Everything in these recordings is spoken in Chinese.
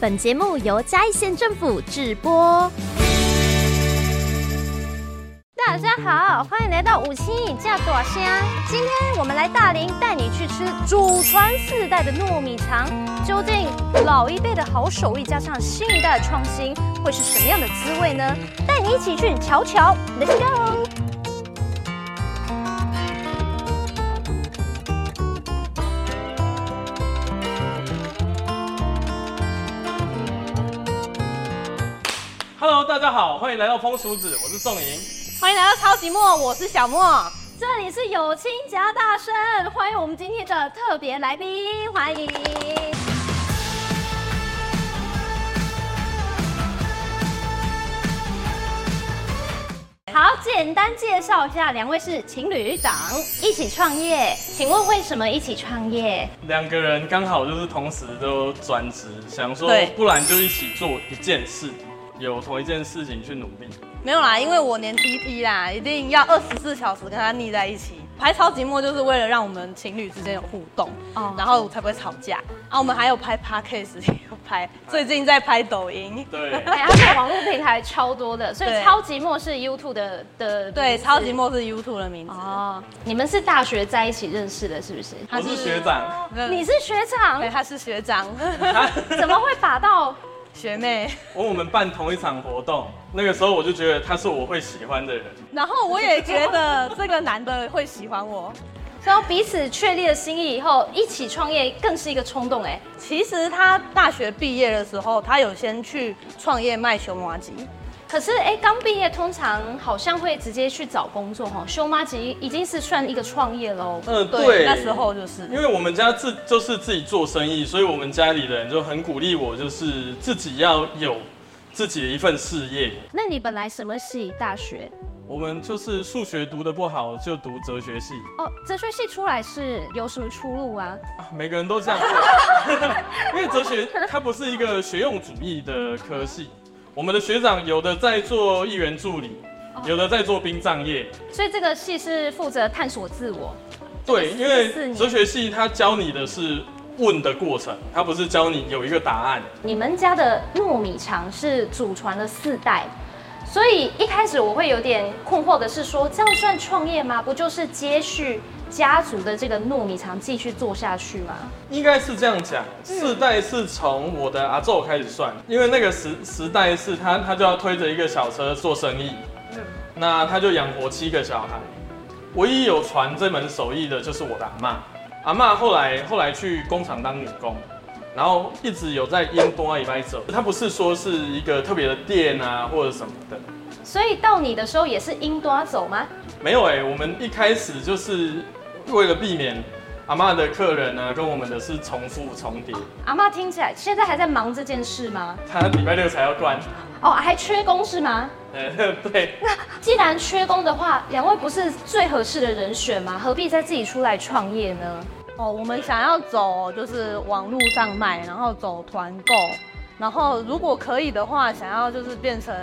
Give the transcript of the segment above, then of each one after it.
本节目由嘉义县政府制播。大家好，欢迎来到五七价大声。今天我们来大林带你去吃祖传四代的糯米肠，究竟老一辈的好手艺加上新一代的创新，会是什么样的滋味呢？带你一起去瞧瞧，Let's go！大家好，欢迎来到风俗子，我是宋莹。欢迎来到超级莫，我是小莫，这里是有青夹大声，欢迎我们今天的特别来宾，欢迎。好，简单介绍一下，两位是情侣档，一起创业，请问为什么一起创业？两个人刚好就是同时都专职，想说不然就一起做一件事，有同一件事情去努力。没有啦，因为我连 TT 啦，一定要二十四小时跟他腻在一起。拍超级莫就是为了让我们情侣之间有互动，哦，然后才不会吵架。啊，我们还有拍 Podcast，有拍，最近在拍抖音。对，哎，他在网络平台超多的，所以超级莫是 YouTube 的的。对，超级莫是 YouTube 的名字。哦，你们是大学在一起认识的，是不是？他是学长，你是学长，对，他是学长。怎么会把到？学妹，我我们办同一场活动，那个时候我就觉得他是我会喜欢的人，然后我也觉得这个男的会喜欢我，然后彼此确立了心意以后，一起创业更是一个冲动哎。其实他大学毕业的时候，他有先去创业卖熊麻糬。可是，哎，刚毕业通常好像会直接去找工作哈。烧麻糬已经是算一个创业喽。嗯，对，那时候就是因为我们家自就是自己做生意，所以我们家里的人就很鼓励我，就是自己要有自己的一份事业。那你本来什么系？大学？我们就是数学读的不好，就读哲学系。哦，哲学系出来是有什么出路啊？啊，每个人都这样。因为哲学它不是一个学用主义的科系。我们的学长有的在做议员助理，有的在做殡葬业，所以这个系是负责探索自我。对，因为哲学系他教你的是问的过程，他不是教你有一个答案。你们家的糯米肠是祖传了四代，所以一开始我会有点困惑的是说，这样算创业吗？不就是接续？家族的这个糯米肠继续做下去吗？应该是这样讲，四代是从我的阿祖开始算，因为那个时时代是他他就要推着一个小车做生意，那他就养活七个小孩，唯一有传这门手艺的就是我的阿妈，阿妈后来后来去工厂当女工，然后一直有在烟多一摆走，他不是说是一个特别的店啊或者什么的，所以到你的时候也是烟多走吗？没有哎、欸，我们一开始就是。为了避免阿妈的客人呢，跟我们的是重复重叠。阿妈听起来现在还在忙这件事吗？他礼拜六才要断。哦，还缺工是吗？呃，对。那既然缺工的话，两位不是最合适的人选吗？何必再自己出来创业呢？哦，我们想要走就是网络上卖，然后走团购，然后如果可以的话，想要就是变成。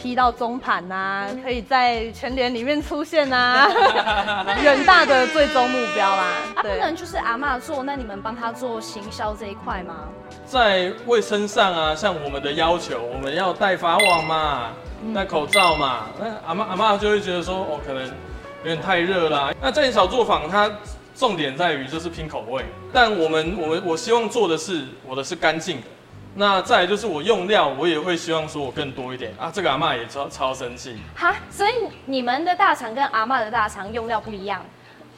批到中盘呐、啊，可以在全联里面出现呐、啊，远大的最终目标啦。啊，不能就是阿妈做，那你们帮他做行销这一块吗？在卫生上啊，像我们的要求，我们要戴发网嘛，戴口罩嘛。那阿妈阿妈就会觉得说，哦，可能有点太热啦。那在小作坊，它重点在于就是拼口味，但我们我们我希望做的是，我的是干净的。那再来就是我用料，我也会希望说我更多一点啊。这个阿妈也超超生气哈，所以你们的大肠跟阿妈的大肠用料不一样，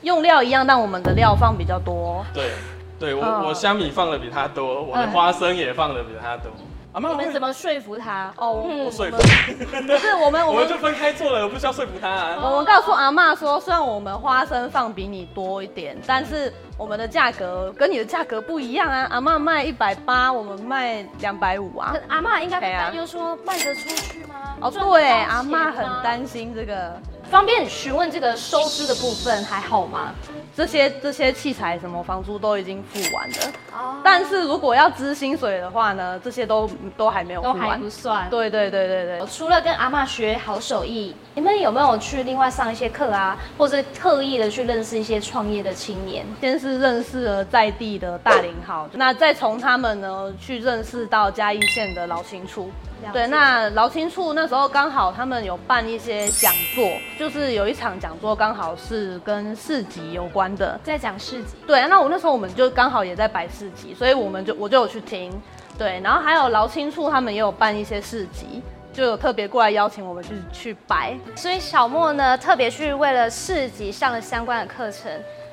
用料一样，但我们的料放比较多。对，对我我虾米放的比他多，我的花生也放的比他多。阿妈，我们怎么说服他？哦，我说服，不是我们，我们就分开做了，我不需要说服他啊。我们告诉阿妈说，虽然我们花生放比你多一点，但是我们的价格跟你的价格不一样啊。阿妈卖一百八，我们卖两百五啊。阿妈应该担忧说卖得出去吗？哦，对，阿妈很担心这个。方便询问这个收支的部分还好吗？这些这些器材什么房租都已经付完了，哦，但是如果要支薪水的话呢，这些都都还没有付完，都还不算。对对对对对。除了跟阿妈学好手艺，你们有没有去另外上一些课啊，或者特意的去认识一些创业的青年？先是认识了在地的大林好，那再从他们呢去认识到嘉义县的老青处。对，那劳青处那时候刚好他们有办一些讲座，就是有一场讲座刚好是跟市集有关的，在讲市集。对，那我那时候我们就刚好也在摆市集，所以我们就我就有去听。对，然后还有劳青处他们也有办一些市集，就有特别过来邀请我们去去摆。所以小莫呢特别去为了市集上了相关的课程。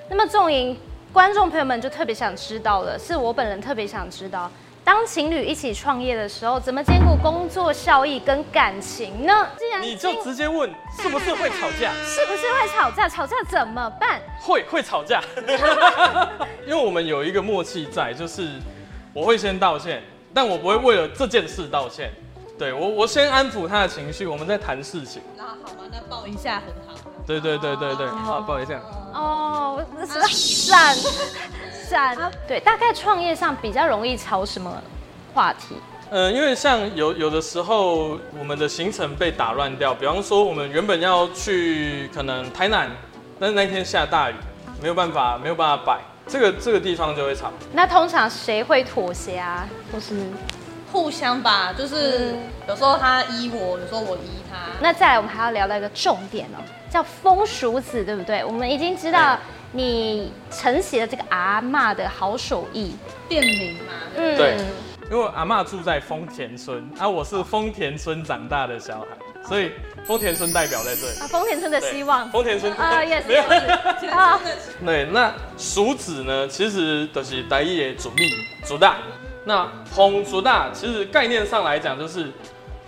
那么仲莹观众朋友们就特别想知道了，是我本人特别想知道。当情侣一起创业的时候，怎么兼顾工作效益跟感情呢？既然你就直接问，是不是会吵架？是不是会吵架？吵架怎么办？会会吵架，因为我们有一个默契在，就是我会先道歉，但我不会为了这件事道歉。对我，我先安抚他的情绪，我们再谈事情。那好吧，那抱一下很好。对对对对对，好，抱一下。哦，闪。啊，对，大概创业上比较容易吵什么话题？嗯，因为像有有的时候我们的行程被打乱掉，比方说我们原本要去可能台南，但是那天下大雨，没有办法没有办法摆，这个这个地方就会吵。那通常谁会妥协啊？或是互相吧，就是有时候他依我，有时候我依他。那再来，我们还要聊到一个重点哦，叫风俗子，对不对？我们已经知道。你承袭了这个阿嬷的好手艺，店名嘛？嗯，对，因为阿嬷住在丰田村，啊，我是丰田村长大的小孩，所以丰田村代表在这里。啊，丰田村的希望。丰田村啊，也是。啊，对，那俗子呢，其实都是台语的主力主大。那红主大，其实概念上来讲，就是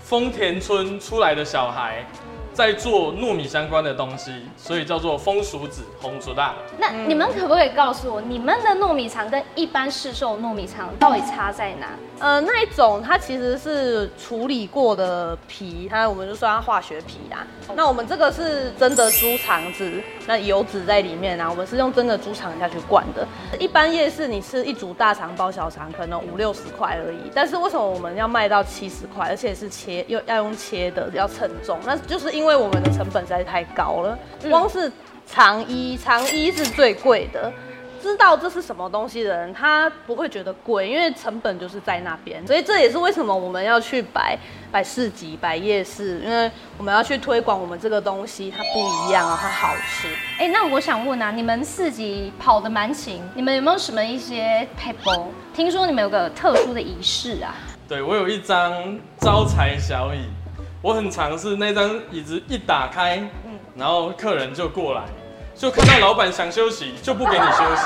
丰田村出来的小孩。在做糯米相关的东西，所以叫做风俗子红薯大。那你们可不可以告诉我，你们的糯米肠跟一般市售糯米肠到底差在哪？呃，那一种它其实是处理过的皮，它我们就说它化学皮啦。那我们这个是真的猪肠子，那油脂在里面啊，我们是用真的猪肠下去灌的。一般夜市你吃一组大肠包小肠可能五六十块而已，但是为什么我们要卖到七十块，而且是切又要用切的，要称重？那就是因为我们的成本实在是太高了，光是肠衣，肠衣是最贵的。知道这是什么东西的人，他不会觉得贵，因为成本就是在那边。所以这也是为什么我们要去摆摆市集、摆夜市，因为我们要去推广我们这个东西，它不一样啊，它好吃。哎，那我想问啊，你们市集跑的蛮勤，你们有没有什么一些撇步？听说你们有个特殊的仪式啊？对，我有一张招财小椅，我很尝试那张椅子一打开，嗯，然后客人就过来。就看到老板想休息，就不给你休息。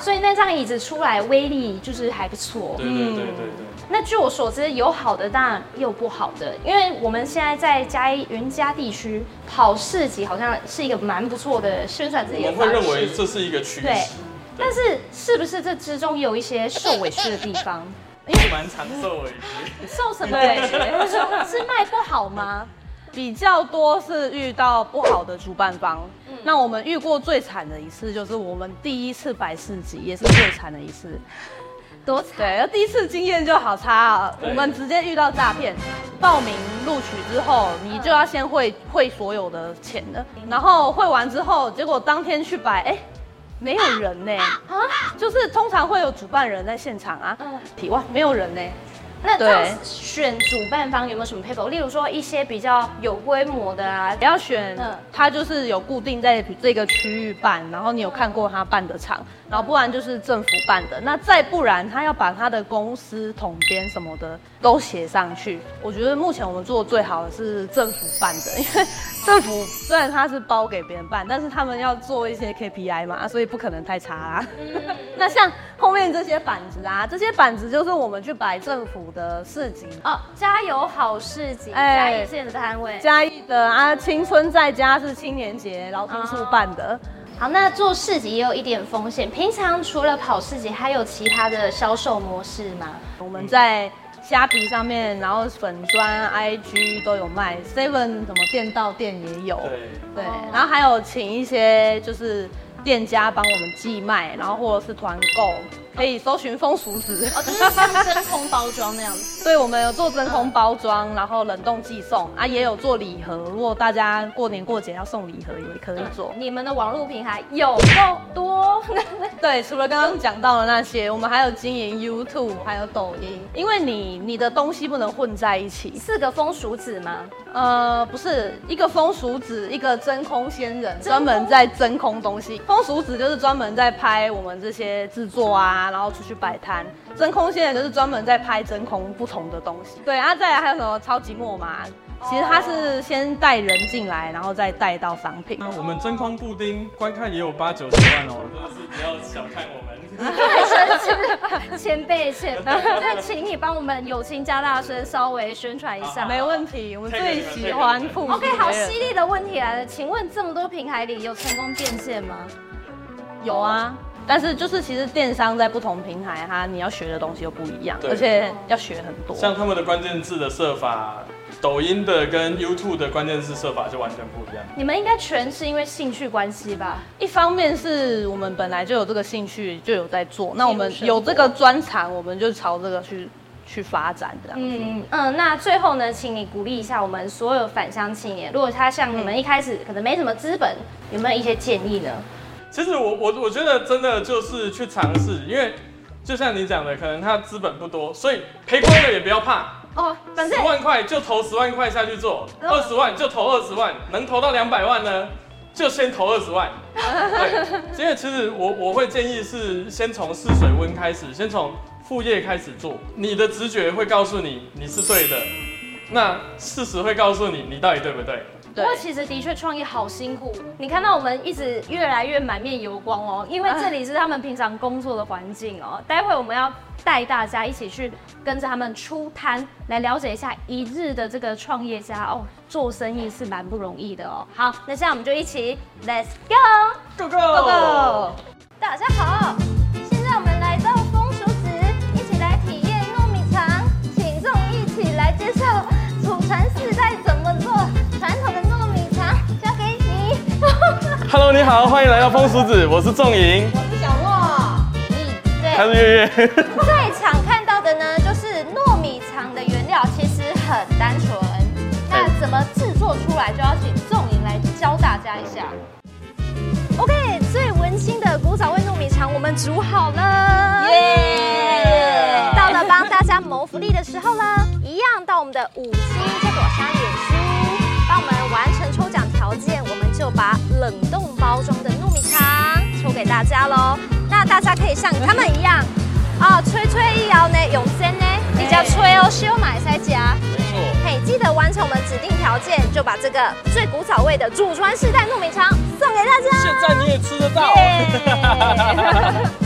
所以那张椅子出来威力就是还不错。对对对对对。那据我所知，有好的当然也有不好的，因为我们现在在嘉义云嘉地区跑市集，好像是一个蛮不错的宣传自己的。我们会认为这是一个趋势。对。但是是不是这之中有一些受委屈的地方？蛮常受委屈。受什么委屈？是卖不好吗？比较多是遇到不好的主办方。那我们遇过最惨的一次，就是我们第一次摆市集，也是最惨的一次。多惨？对，第一次经验就好差啊。我们直接遇到诈骗，报名录取之后，你就要先汇汇所有的钱的，然后汇完之后，结果当天去摆，哎，没有人呢。啊？就是通常会有主办人在现场啊。嗯。体外没有人呢。那这样选主办方有没有什么撇步？例如说一些比较有规模的啊，你要选，他就是有固定在这个区域办，然后你有看过他办的场，然后不然就是政府办的，那再不然他要把他的公司统编什么的都写上去。我觉得目前我们做的最好的是政府办的，因为 政府虽然他是包给别人办，但是他们要做一些 KPI 嘛，所以不可能太差啊。那像后面这些板子啊，这些板子就是我们去摆政府的市集哦，加油好市集，嘉义县的摊位，嘉义的啊，青春在家是青年节劳动处办的。哦。好，那做市集也有一点风险，平常除了跑市集，还有其他的销售模式吗？我们在虾皮上面，然后粉砖、IG 都有卖，Seven 什么店到店也有。对对，然后还有请一些就是店家帮我们寄卖，然后或者是团购。可以搜寻风俗纸哦，就是像真空包装那样子。对，我们有做真空包装，然后冷冻寄送啊，也有做礼盒。如果大家过年过节要送礼盒，也可以做。你们的网络平台有够多。对，除了刚刚讲到的那些，我们还有经营 YouTube，还有抖音。因为你你的东西不能混在一起。四个风俗纸吗？呃，不是，一个风俗纸，一个真空仙人，专门在真空东西。风俗纸就是专门在拍我们这些制作啊。然后出去摆摊，真空现在就是专门在拍真空不同的东西。对啊，再来还有什么超级木马？其实它是先带人进来，然后再带到商品。那我们真空布丁观看也有八九十万哦，真的是不要小看我们。前辈前辈，那请你帮我们友情加大声稍微宣传一下。没问题，我们最喜欢铺。OK，好犀利的问题来了，请问这么多平台里有成功变现吗？有啊。但是就是其实电商在不同平台，它你要学的东西又不一样，而且要学很多。像他们的关键字的设法，抖音的跟 YouTube 的关键字设法就完全不一样。你们应该全是因为兴趣关系吧？一方面是我们本来就有这个兴趣，就有在做。那我们有这个专长，我们就朝这个去去发展这样。嗯嗯。那最后呢，请你鼓励一下我们所有返乡青年，如果他像你们一开始可能没什么资本，有没有一些建议呢？其实我我我觉得真的就是去尝试，因为就像你讲的，可能他资本不多，所以赔光了也不要怕哦。反正十万块就投十万块下去做，二十万就投二十万，能投到两百万呢，就先投二十万。对，因为其实我我会建议是先从试水温开始，先从副业开始做，你的直觉会告诉你你是对的，那事实会告诉你你到底对不对。不过其实的确创业好辛苦，你看到我们一直越来越满面油光哦，因为这里是他们平常工作的环境哦。待会我们要带大家一起去跟着他们出摊，来了解一下一日的这个创业家哦，做生意是蛮不容易的哦。好，那现在我们就一起 Let's go go go go go，大家好，Hello，你好，欢迎来到风薯子，我是仲颖，我是小莫，嗯，对，他是月月。在场看到的呢，就是糯米肠的原料其实很单纯，那怎么制作出来，就要请仲颖来教大家一下。OK，最温馨的古早味糯米肠我们煮好了，耶！到了帮大家谋福利的时候了，一样到我们的五星加朵沙脸书，大家喽。那大家可以像他们一样哦，吹吹一摇呢，永生呢，你叫吹哦，修买塞夹。没错。嘿，记得完成我们指定条件，就把这个最古早味的祖传世代糯米肠送给大家。现在你也吃得到。